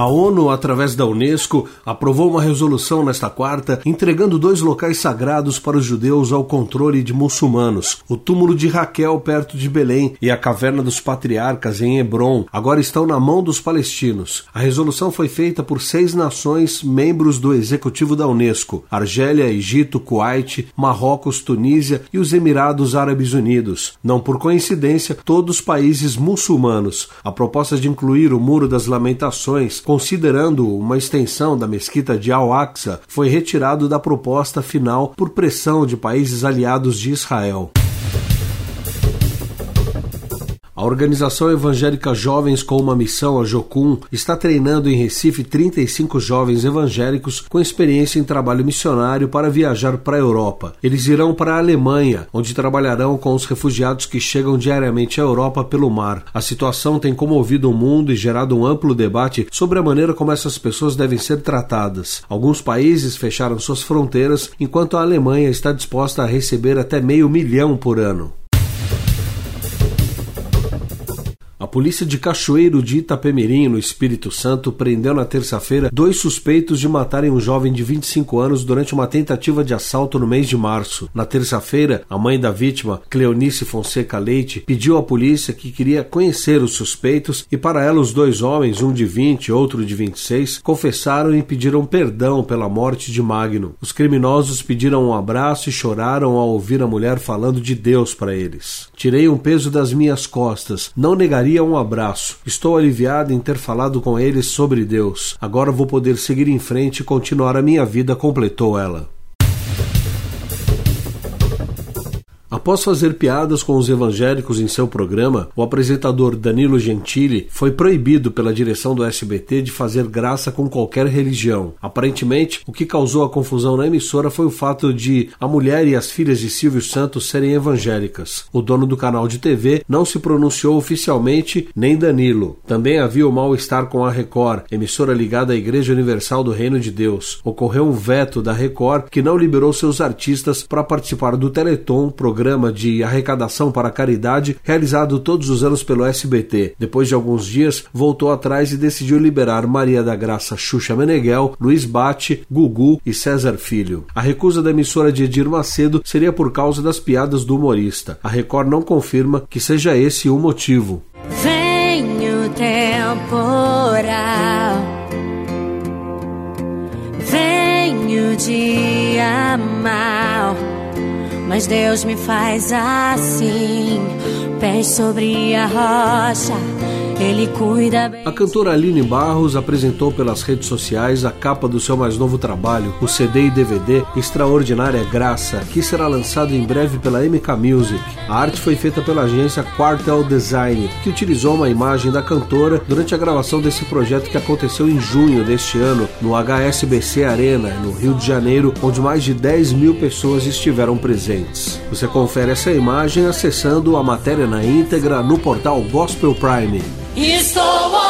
A ONU, através da Unesco, aprovou uma resolução nesta quarta entregando dois locais sagrados para os judeus ao controle de muçulmanos: o túmulo de Raquel, perto de Belém, e a caverna dos patriarcas, em Hebron, agora estão na mão dos palestinos. A resolução foi feita por seis nações membros do executivo da Unesco: Argélia, Egito, Kuwait, Marrocos, Tunísia e os Emirados Árabes Unidos. Não por coincidência, todos países muçulmanos. A proposta de incluir o Muro das Lamentações considerando uma extensão da mesquita de Al-Aqsa, foi retirado da proposta final por pressão de países aliados de Israel. A organização evangélica Jovens com uma Missão, a Jocum, está treinando em Recife 35 jovens evangélicos com experiência em trabalho missionário para viajar para a Europa. Eles irão para a Alemanha, onde trabalharão com os refugiados que chegam diariamente à Europa pelo mar. A situação tem comovido o mundo e gerado um amplo debate sobre a maneira como essas pessoas devem ser tratadas. Alguns países fecharam suas fronteiras, enquanto a Alemanha está disposta a receber até meio milhão por ano. Polícia de Cachoeiro de Itapemirim, no Espírito Santo, prendeu na terça-feira dois suspeitos de matarem um jovem de 25 anos durante uma tentativa de assalto no mês de março. Na terça-feira, a mãe da vítima, Cleonice Fonseca Leite, pediu à polícia que queria conhecer os suspeitos e para ela os dois homens, um de 20 e outro de 26, confessaram e pediram perdão pela morte de Magno. Os criminosos pediram um abraço e choraram ao ouvir a mulher falando de Deus para eles. Tirei um peso das minhas costas, não negaria um abraço. Estou aliviado em ter falado com eles sobre Deus. Agora vou poder seguir em frente e continuar a minha vida, completou ela. Após fazer piadas com os evangélicos em seu programa, o apresentador Danilo Gentili foi proibido pela direção do SBT de fazer graça com qualquer religião. Aparentemente, o que causou a confusão na emissora foi o fato de a mulher e as filhas de Silvio Santos serem evangélicas. O dono do canal de TV não se pronunciou oficialmente, nem Danilo. Também havia o mal-estar com a Record, emissora ligada à Igreja Universal do Reino de Deus. Ocorreu um veto da Record que não liberou seus artistas para participar do Teleton, programa programa de arrecadação para caridade realizado todos os anos pelo SBT. Depois de alguns dias, voltou atrás e decidiu liberar Maria da Graça Xuxa Meneghel, Luiz Bate, Gugu e César Filho. A recusa da emissora de Edir Macedo seria por causa das piadas do humorista. A Record não confirma que seja esse o motivo. Vem o temporal, vem o dia mal mas Deus me faz assim, pés sobre a rocha ele cuida bem. A cantora Aline Barros apresentou pelas redes sociais a capa do seu mais novo trabalho, o CD e DVD Extraordinária Graça, que será lançado em breve pela MK Music. A arte foi feita pela agência Quartel Design, que utilizou uma imagem da cantora durante a gravação desse projeto que aconteceu em junho deste ano no HSBC Arena, no Rio de Janeiro, onde mais de 10 mil pessoas estiveram presentes. Você confere essa imagem acessando a matéria na íntegra no portal Gospel Prime. Estou olhando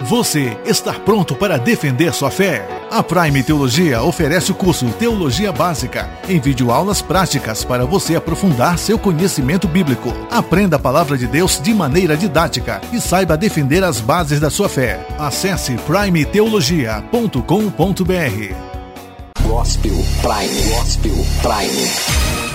Você está pronto para defender sua fé? A Prime Teologia oferece o curso Teologia Básica, em videoaulas práticas para você aprofundar seu conhecimento bíblico. Aprenda a palavra de Deus de maneira didática e saiba defender as bases da sua fé. Acesse primeteologia.com.br. Gospel Prime. Gospel Prime.